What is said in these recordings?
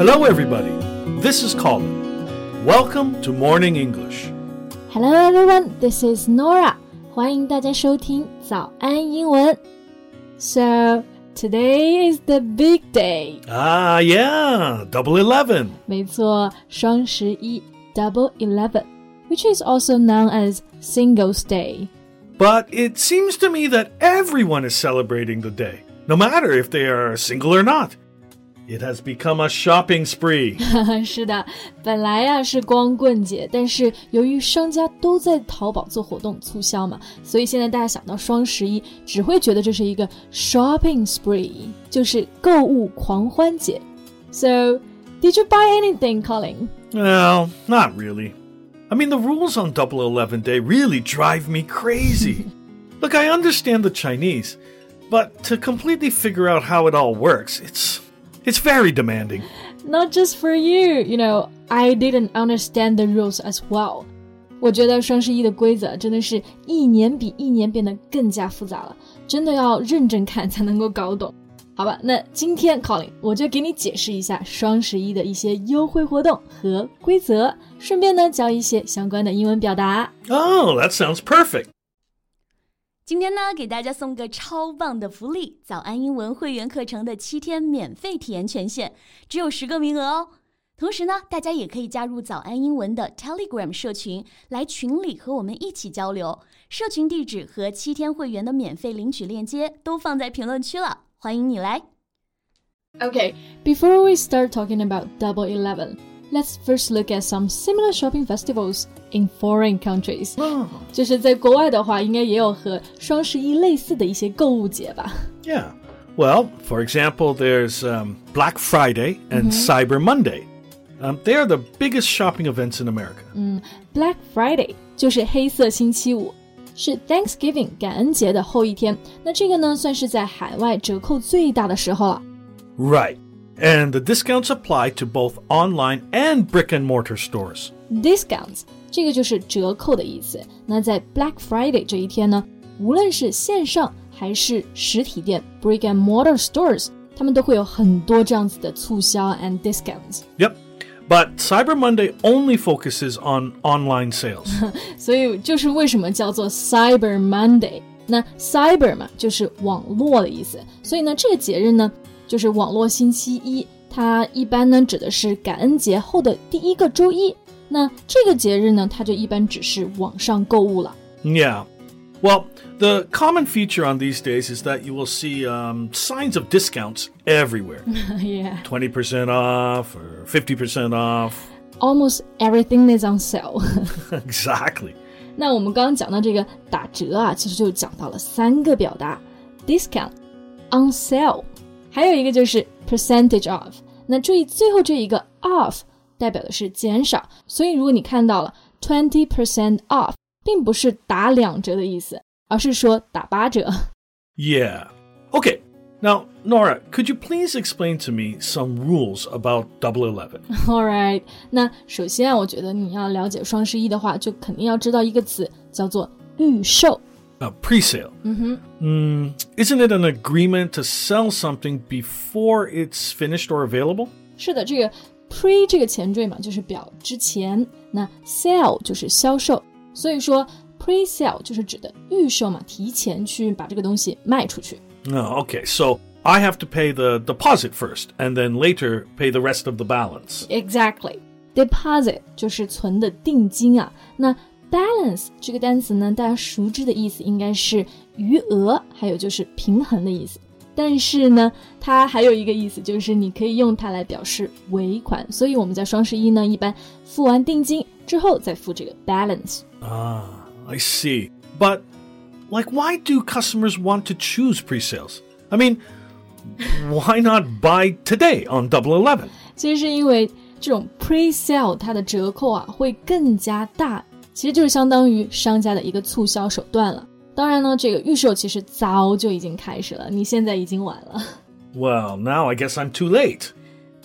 Hello, everybody. This is Colin. Welcome to Morning English. Hello, everyone. This is Norah. 欢迎大家收听早安英文。So today is the big day. Ah, yeah, double eleven. 没错，双十一 double eleven, which is also known as Singles Day. But it seems to me that everyone is celebrating the day, no matter if they are single or not. It has become a shopping spree. 是的，本来呀是光棍节，但是由于商家都在淘宝做活动促销嘛，所以现在大家想到双十一，只会觉得这是一个 shopping spree，就是购物狂欢节。So, did you buy anything, Colin? well, not really. I mean, the rules on Double Eleven Day really drive me crazy. Look, I understand the Chinese, but to completely figure out how it all works, it's it's very demanding. Not just for you, you know, I didn't understand the rules as well. 我觉得双十一的规则真的是一年比一年变得更加复杂了，真的要认真看才能够搞懂。好吧，那今天 Colin 我就给你解释一下双十一的一些优惠活动和规则，顺便呢教一些相关的英文表达。 Oh, that sounds perfect. 今天呢，给大家送个超棒的福利——早安英文会员课程的七天免费体验权限，只有十个名额哦。同时呢，大家也可以加入早安英文的 Telegram 社群，来群里和我们一起交流。社群地址和七天会员的免费领取链接都放在评论区了，欢迎你来。 Okay, before we start talking about Double Eleven, let's first look at some similar shopping festivals in foreign countries. 就是在国外的话，应该也有和双十一类似的一些购物节吧。 Yeah. Well, for example, there's um, Black Friday and Cyber Monday. Um, they are the biggest shopping events in America. Black Friday 就是黑色星期五，是 Thanksgiving 感恩节的后一天。那这个呢，算是在海外折扣最大的时候了。 Right. And the discounts apply to both online and brick and mortar stores. Discounts 这个就是折扣的意思。那在 Black Friday 这一天呢，无论是线上还是实体店 （brick and mortar stores），他们都会有很多这样子的促销 and discounts。 Yep. But Cyber Monday only focuses on online sales. 所以就是为什么叫做 Cyber Monday。那 Cyber 嘛，就是网络的意思。所以呢，这个节日呢， 就是网络星期一。它一般呢指的是感恩节后的第一个周一。那这个节日呢，它就一般只是网上购物了。 yeah. Well, the common feature on these days is that you will see um, signs of discounts everywhere yeah. 20% off or 50% off. Almost everything is on sale 。 exactly. 那我们刚刚讲到这个打折啊，其实就讲到了三个表达：discount、on sale， 还有一个就是 percentage of。那注意最后这一个 of 代表的是减少，所以如果你看到了 twenty percent off，并不是打两折的意思，而是说打八折。Yeah. Okay. Now, Norah, could you please explain to me some rules about Double Eleven? All right. 那首先啊，我觉得你要了解双十一的话，就肯定要知道一个词叫做预售。Uh, pre-sale. Mm, isn't it an agreement to sell something before it's finished or available? 是的，这个 pre 这个前缀嘛，就是表之前，那 sale 就是销售，所以说 pre sale 就是指的预售嘛，提前去把这个东西卖出去。 Oh, okay. So I have to pay the deposit first, and then later pay the rest of the balance. Exactly. Deposit 就是存的定金啊。那 balance 这个单词呢，大家熟知的意思应该是余额，还有就是平衡的意思。但是呢，它还有一个意思，就是你可以用它来表示尾款。所以我们在双十一呢，一般付完定金之后再付这个 balance。 Ah, I see. But, like, why do customers want to choose pre-sales? I mean, why not buy today on Double Eleven? 其实是因为这种 pre-sale 它的折扣啊会更加大， 其实就是相当于商家的一个促销手段了。当然呢，这个预售其实早就已经开始了，你现在已经晚了。 Well, now I guess I'm too late.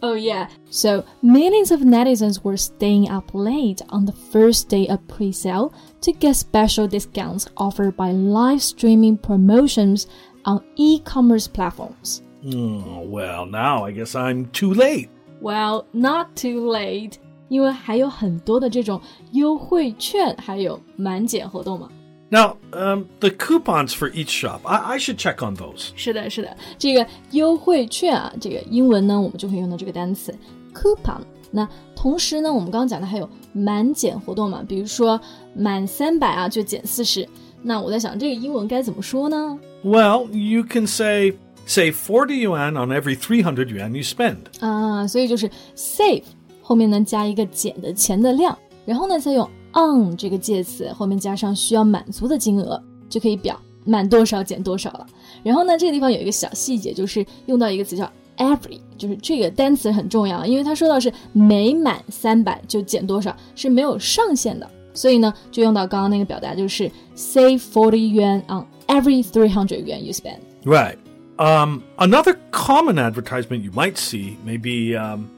Oh yeah. So millions of netizens were staying up late on the first day of pre-sale to get special discounts offered by live streaming promotions on e-commerce platforms. Oh, well, now I guess I'm too late. Well, not too late， 因为还有很多的这种优惠券，还有满减活动嘛。 Now, um, the coupons for each shop, I, I should check on those. 是的，是的，这个优惠券啊，这个英文呢，我们就会用到这个单词 coupon。那同时呢，我们刚刚讲的还有满减活动嘛，比如说满三百啊就减四十。那我在想，这个英文该怎么说呢？ Well, you can say save 40 yuan on every 300 yuan you spend. 啊，所以就是 save 后面呢加一个减的钱的量，然后呢再用 on 这个介词后面加上需要满足的金额，就可以表满多少减多少了。然后呢，这个地方有一个小细节，就是用到一个词叫 every，就是这个单词很重要，因为它说到是每满三百就减多少，是没有上限的。所以呢，就用到刚刚那个表达，就是 save forty yuan on every three hundred yuan you spend。 Right. Um, another common advertisement you might see may be um,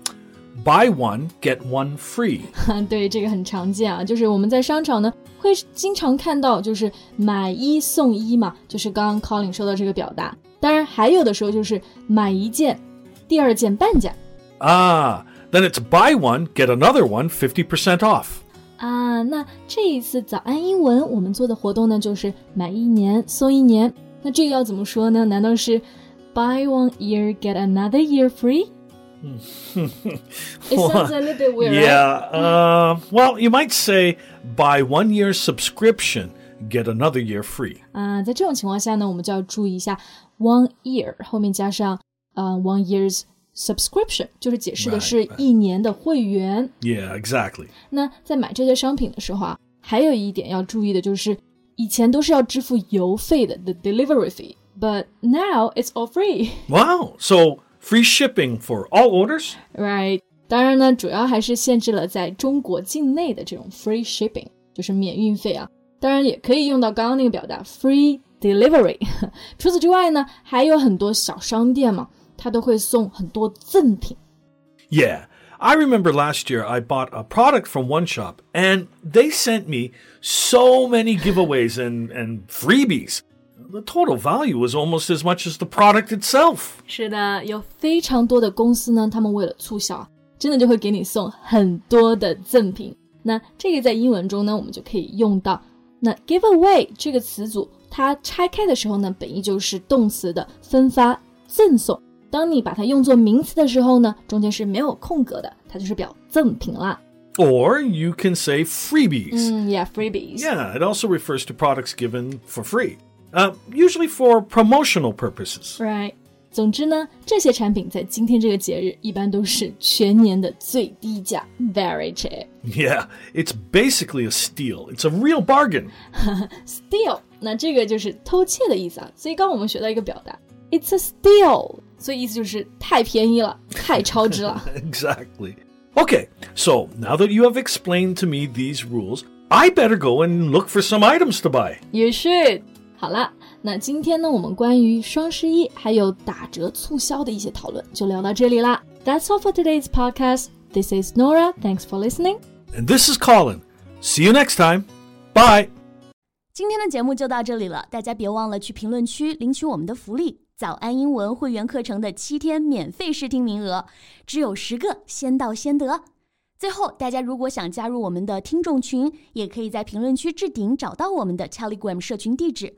buy one, get one free. 对，这个很常见啊，就是我们在商场呢会经常看到，就是买一送一嘛，就是刚刚 Colin 说的这个表达。当然，还有的时候就是买一件，第二件半价 Ah, then it's buy one, get another one 50% off. 啊。那这一次早安英文我们做的活动呢，就是买一年送一年。那这个要怎么说呢？难道是 buy one year get another year free？It sounds a little bit weird. right? Yeah. Uh, well, you might say buy one year's subscription, get another year free. 啊，在这种情况下呢，我们就要注意一下 one year 后面加上呃 one year's subscription，就是解释的 Right, 是 right. 一年的会员。 Yeah, exactly. 那在买这些商品的时候啊，还有一点要注意的就是，以前都是要支付邮费的 the delivery fee，but now it's all free。 Wow. So free shipping for all orders? Right，当然呢，主要还是限制了在中国境内的这种 free shipping，就是免运费啊。当然也可以用到刚刚那个表达 free delivery。除此之外呢，还有很多小商店嘛，它都会送很多赠品。 Yeah. I remember last year I bought a product from one shop and they sent me so many giveaways and, and freebies. The total value was almost as much as the product itself. 是的，有非常多的公司呢，他们为了促销啊，真的就会给你送很多的赠品。那这个在英文中呢，我们就可以用到。那 give away 这个词组，它拆开的时候呢，本意就是动词的分发、赠送。当你把它用作名词的时候呢，中间是没有空格的，它就是表赠品啦。 Or you can say freebies. 嗯，yeah，freebies。 Yeah, it also refers to products given for free, uh, usually for promotional purposes. Right。总之呢，这些产品在今天这个节日一般都是全年的最低价，very cheap。 Yeah, it's basically a steal. It's a real bargain. steal，那这个就是偷窃的意思啊。所以刚刚我们学到一个表达，it's a steal，所以意思就是太便宜了，太超值了。 exactly. Okay, so now that you have explained to me these rules, I better go and look for some items to buy. You should。 好了，那今天呢，我们关于双十一还有打折促销的一些讨论就聊到这里啦。That's all for today's podcast. This is Nora. Thanks for listening. And this is Colin. See you next time. Bye. 今天的节目就到这里了，大家别忘了去评论区领取我们的福利——早安英文会员课程的七天免费试听名额，只有十个，先到先得。最后，大家如果想加入我们的听众群，也可以在评论区置顶找到我们的 Telegram 社群地址，